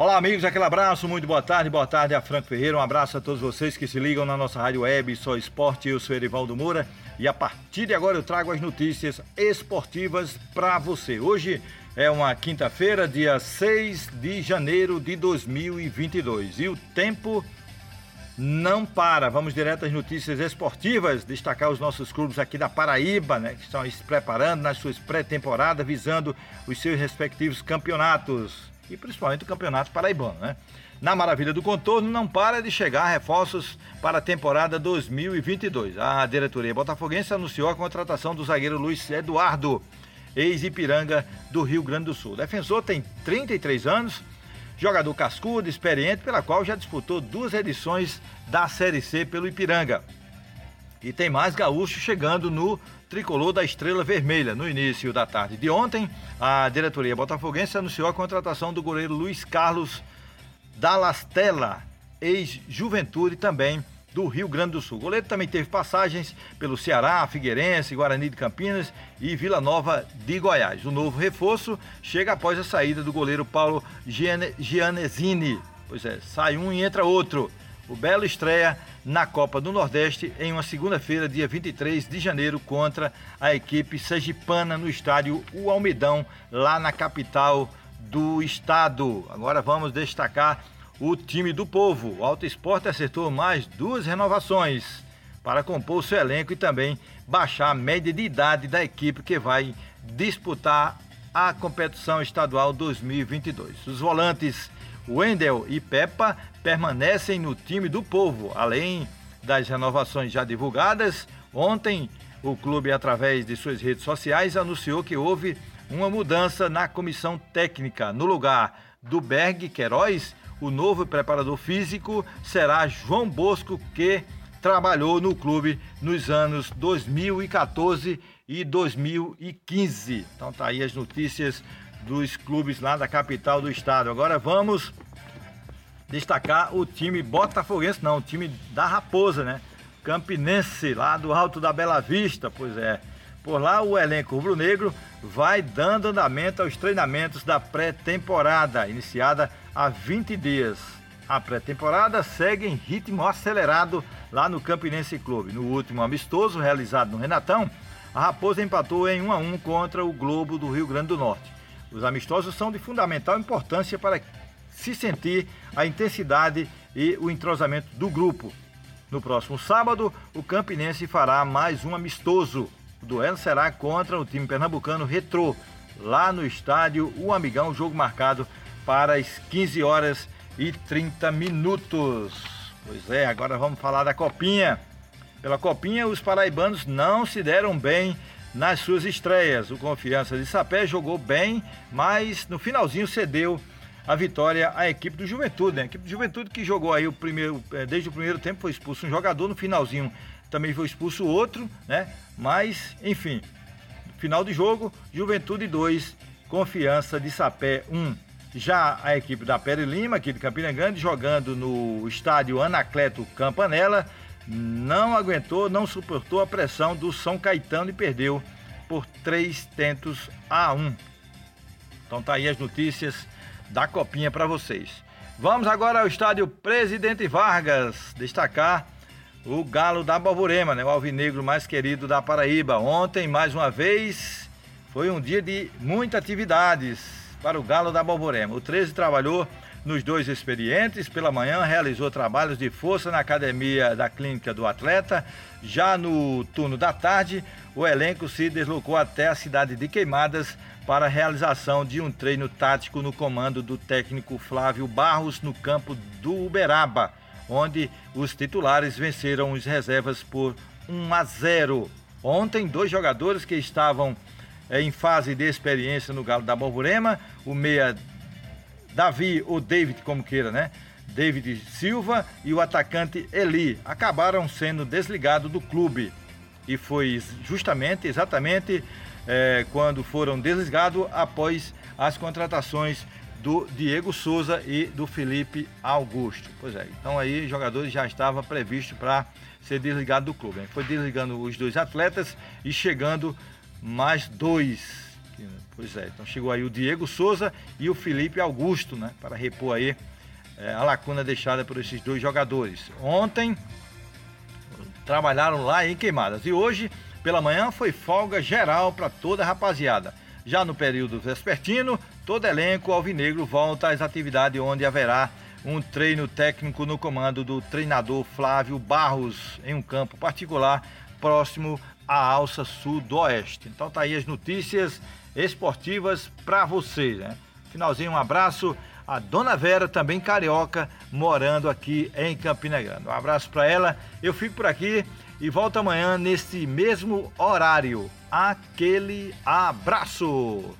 Olá, amigos, aquele abraço, muito boa tarde, boa tarde a Franco Ferreira, um abraço a todos vocês que se ligam na nossa rádio web Só Esporte, eu sou Erivaldo Moura e a partir de agora eu trago as notícias esportivas para você. Hoje é uma quinta-feira, dia 6 de janeiro de 2022 e o tempo não para. Vamos direto às notícias esportivas, destacar os nossos clubes aqui da Paraíba, né, que estão se preparando nas suas pré-temporadas, visando os seus respectivos campeonatos e principalmente o Campeonato Paraibano, né? Na Maravilha do Contorno não para de chegar reforços para a temporada 2022. A diretoria botafoguense anunciou a contratação do zagueiro Luiz Eduardo, ex-Ipiranga do Rio Grande do Sul. O defensor tem 33 anos, jogador cascudo, experiente, pela qual já disputou duas edições da Série C pelo Ipiranga. E tem mais gaúcho chegando no tricolor da Estrela Vermelha. No início da tarde de ontem, a diretoria botafoguense anunciou a contratação do goleiro Luiz Carlos Dalastella, ex-juventude também do Rio Grande do Sul. O goleiro também teve passagens pelo Ceará, Figueirense, Guarani de Campinas e Vila Nova de Goiás. O novo reforço chega após a saída do goleiro Paulo Gianesini. Pois é, sai um e entra outro. O Belo estreia na Copa do Nordeste em uma segunda-feira, dia 23 de janeiro, contra a equipe sergipana no estádio O Almedão, lá na capital do estado. Agora vamos destacar o time do povo. O Alto Esporte acertou mais duas renovações para compor seu elenco e também baixar a média de idade da equipe que vai disputar a competição estadual 2022. Os volantes Wendel e Peppa permanecem no time do povo, além das renovações já divulgadas. Ontem, o clube, através de suas redes sociais, anunciou que houve uma mudança na comissão técnica. No lugar do Berg Queiroz, o novo preparador físico será João Bosco, que trabalhou no clube nos anos 2014 e 2015. Então tá aí as notícias dos clubes lá da capital do estado. Agora vamos destacar o time botafoguense, não, o time da Raposa, né? Campinense, lá do Alto da Bela Vista, pois é. Por lá o elenco rubro-negro vai dando andamento aos treinamentos da pré-temporada, iniciada há 20 dias. A pré-temporada segue em ritmo acelerado lá no Campinense Clube. No último amistoso realizado no Renatão, a Raposa empatou em 1 a 1 contra o Globo do Rio Grande do Norte. Os amistosos são de fundamental importância para se sentir a intensidade e o entrosamento do grupo. No próximo sábado, o Campinense fará mais um amistoso. O duelo será contra o time pernambucano Retrô, lá no estádio O Amigão, jogo marcado para as 15 horas e 30 minutos. Pois é, agora vamos falar da Copinha. Pela Copinha, os paraibanos não se deram bem nas suas estreias. O Confiança de Sapé jogou bem, mas no finalzinho cedeu a vitória à equipe do Juventude, né? A equipe do Juventude que jogou aí o primeiro, eh, desde o primeiro tempo foi expulso um jogador, no finalzinho também foi expulso outro, né? Mas, enfim, final de jogo, Juventude 2, Confiança de Sapé 1. Já a equipe da Pere Lima, aqui de Campina Grande, jogando no estádio Anacleto Campanella, não aguentou, não suportou a pressão do São Caetano e perdeu por três tentos a um. Então tá aí as notícias da copinha para vocês. Vamos agora ao estádio Presidente Vargas destacar o Galo da Balvorema, né? o alvinegro mais querido da Paraíba. Ontem, mais uma vez, foi um dia de muitas atividades para o Galo da Balvorema. O 13 trabalhou nos dois experientes. Pela manhã, realizou trabalhos de força na academia da clínica do atleta. Já no turno da tarde, o elenco se deslocou até a cidade de Queimadas para a realização de um treino tático no comando do técnico Flávio Barros no campo do Uberaba, onde os titulares venceram os reservas por 1 a 0. Ontem, dois jogadores que estavam eh, em fase de experiência no Galo da Borborema, o meia Davi ou David, como queira, né? David Silva e o atacante Eli acabaram sendo desligados do clube. E foi justamente, exatamente, é, quando foram desligados após as contratações do Diego Souza e do Felipe Augusto. Pois é, então aí os jogadores já estavam previstos para ser desligado do clube. Foi desligando os dois atletas e chegando mais dois Pois é, então chegou aí o Diego Souza e o Felipe Augusto, né? Para repor aí é, a lacuna deixada por esses dois jogadores. Ontem trabalharam lá em Queimadas e hoje, pela manhã, foi folga geral para toda a rapaziada. Já no período vespertino, todo elenco alvinegro volta às atividades onde haverá um treino técnico no comando do treinador Flávio Barros em um campo particular próximo à Alça Sul do Oeste. Então tá aí as notícias esportivas para vocês, né? Finalzinho, um abraço a Dona Vera, também carioca, morando aqui em Campina Grande. Um abraço para ela. Eu fico por aqui e volto amanhã nesse mesmo horário. Aquele abraço!